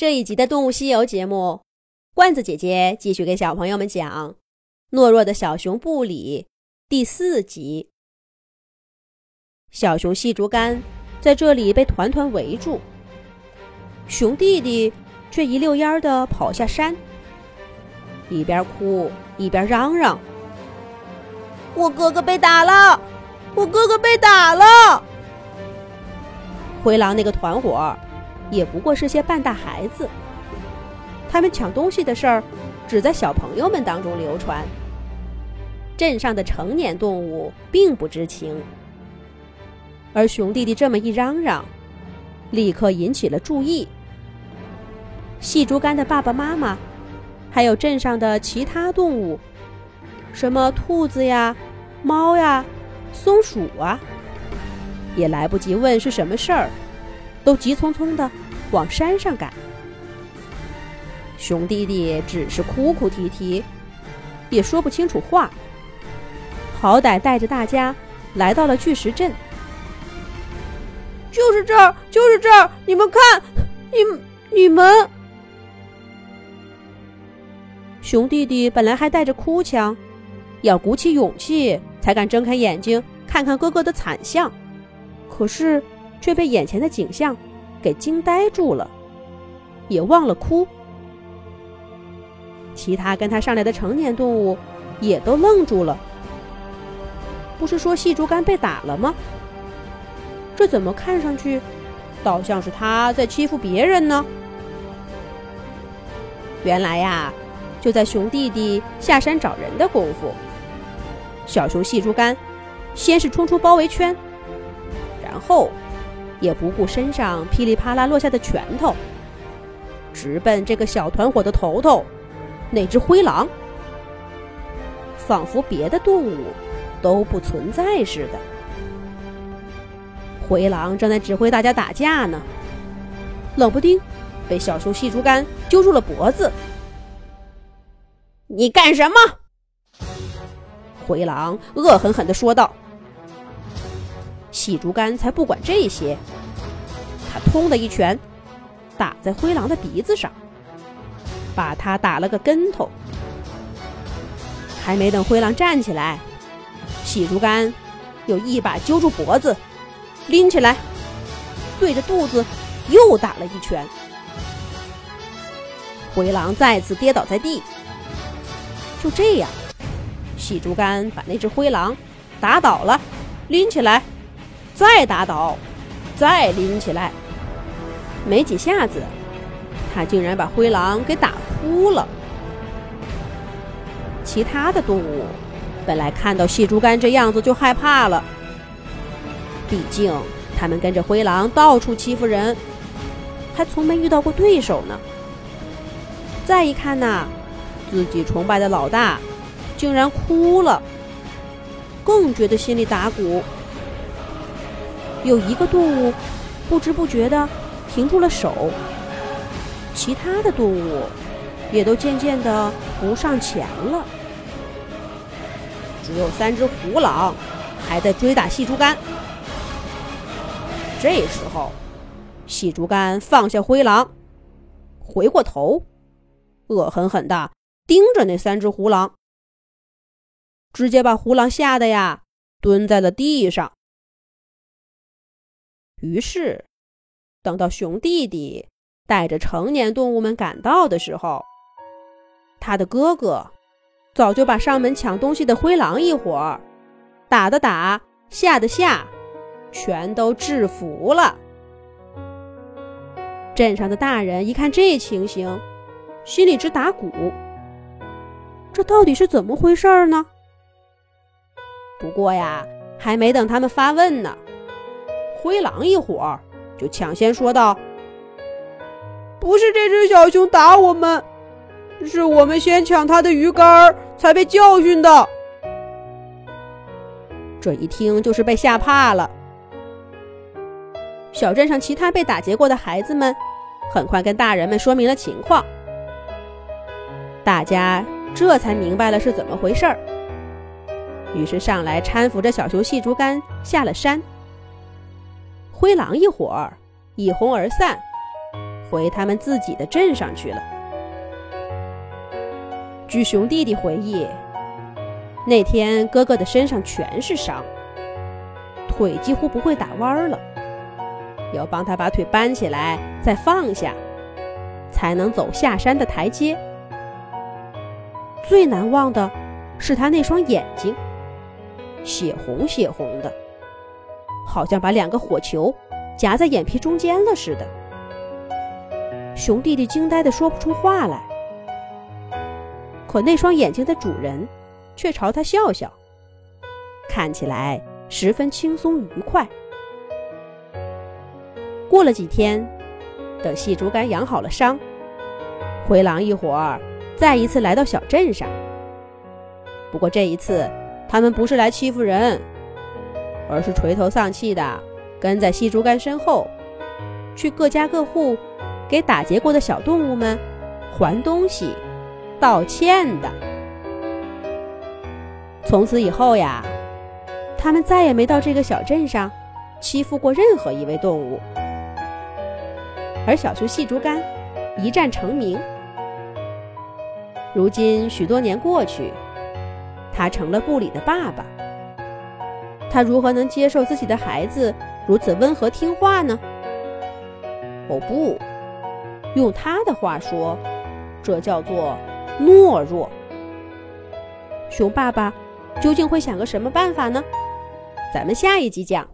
这一集的《动物西游》节目，罐子姐姐继续给小朋友们讲《懦弱的小熊布里》第四集。小熊细竹竿在这里被团团围住，熊弟弟却一溜烟的跑下山，一边哭一边嚷嚷：“我哥哥被打了！我哥哥被打了！”灰狼那个团伙。也不过是些半大孩子，他们抢东西的事儿只在小朋友们当中流传，镇上的成年动物并不知情。而熊弟弟这么一嚷嚷，立刻引起了注意。细竹竿的爸爸妈妈，还有镇上的其他动物，什么兔子呀、猫呀、松鼠啊，也来不及问是什么事儿。都急匆匆的往山上赶，熊弟弟只是哭哭啼啼，也说不清楚话。好歹带着大家来到了巨石镇，就是这儿，就是这儿！你们看，你你们，熊弟弟本来还带着哭腔，要鼓起勇气才敢睁开眼睛看看哥哥的惨相，可是。却被眼前的景象给惊呆住了，也忘了哭。其他跟他上来的成年动物也都愣住了。不是说细竹竿被打了吗？这怎么看上去倒像是他在欺负别人呢？原来呀，就在熊弟弟下山找人的功夫，小熊细竹竿先是冲出包围圈，然后。也不顾身上噼里啪啦落下的拳头，直奔这个小团伙的头头——那只灰狼，仿佛别的动物都不存在似的。灰狼正在指挥大家打架呢，冷不丁被小熊细竹竿揪住了脖子。“你干什么？”灰狼恶狠狠地说道。细竹竿才不管这些，他“通”的一拳打在灰狼的鼻子上，把他打了个跟头。还没等灰狼站起来，细竹竿又一把揪住脖子，拎起来，对着肚子又打了一拳。灰狼再次跌倒在地。就这样，细竹竿把那只灰狼打倒了，拎起来。再打倒，再拎起来，没几下子，他竟然把灰狼给打哭了。其他的动物本来看到细竹竿这样子就害怕了，毕竟他们跟着灰狼到处欺负人，还从没遇到过对手呢。再一看呐，自己崇拜的老大竟然哭了，更觉得心里打鼓。有一个动物不知不觉的停住了手，其他的动物也都渐渐的不上前了，只有三只虎狼还在追打细竹竿。这时候，细竹竿放下灰狼，回过头，恶狠狠的盯着那三只虎狼，直接把虎狼吓得呀蹲在了地上。于是，等到熊弟弟带着成年动物们赶到的时候，他的哥哥早就把上门抢东西的灰狼一伙儿打的打，吓的吓，全都制服了。镇上的大人一看这情形，心里直打鼓。这到底是怎么回事呢？不过呀，还没等他们发问呢。灰狼一伙儿就抢先说道：“不是这只小熊打我们，是我们先抢它的鱼竿儿才被教训的。”这一听就是被吓怕了。小镇上其他被打劫过的孩子们很快跟大人们说明了情况，大家这才明白了是怎么回事儿，于是上来搀扶着小熊细竹竿下了山。灰狼一伙儿一哄而散，回他们自己的镇上去了。据熊弟弟回忆，那天哥哥的身上全是伤，腿几乎不会打弯了，要帮他把腿搬起来再放下，才能走下山的台阶。最难忘的是他那双眼睛，血红血红的，好像把两个火球夹在眼皮中间了似的。熊弟弟惊呆的说不出话来。可那双眼睛的主人，却朝他笑笑，看起来十分轻松愉快。过了几天，等细竹竿养好了伤，灰狼一伙儿再一次来到小镇上。不过这一次，他们不是来欺负人，而是垂头丧气的跟在细竹竿身后，去各家各户给打劫过的小动物们还东西。道歉的。从此以后呀，他们再也没到这个小镇上欺负过任何一位动物。而小熊细竹竿一战成名。如今许多年过去，他成了布里的爸爸。他如何能接受自己的孩子如此温和听话呢？哦不，用他的话说，这叫做……懦弱，熊爸爸究竟会想个什么办法呢？咱们下一集讲。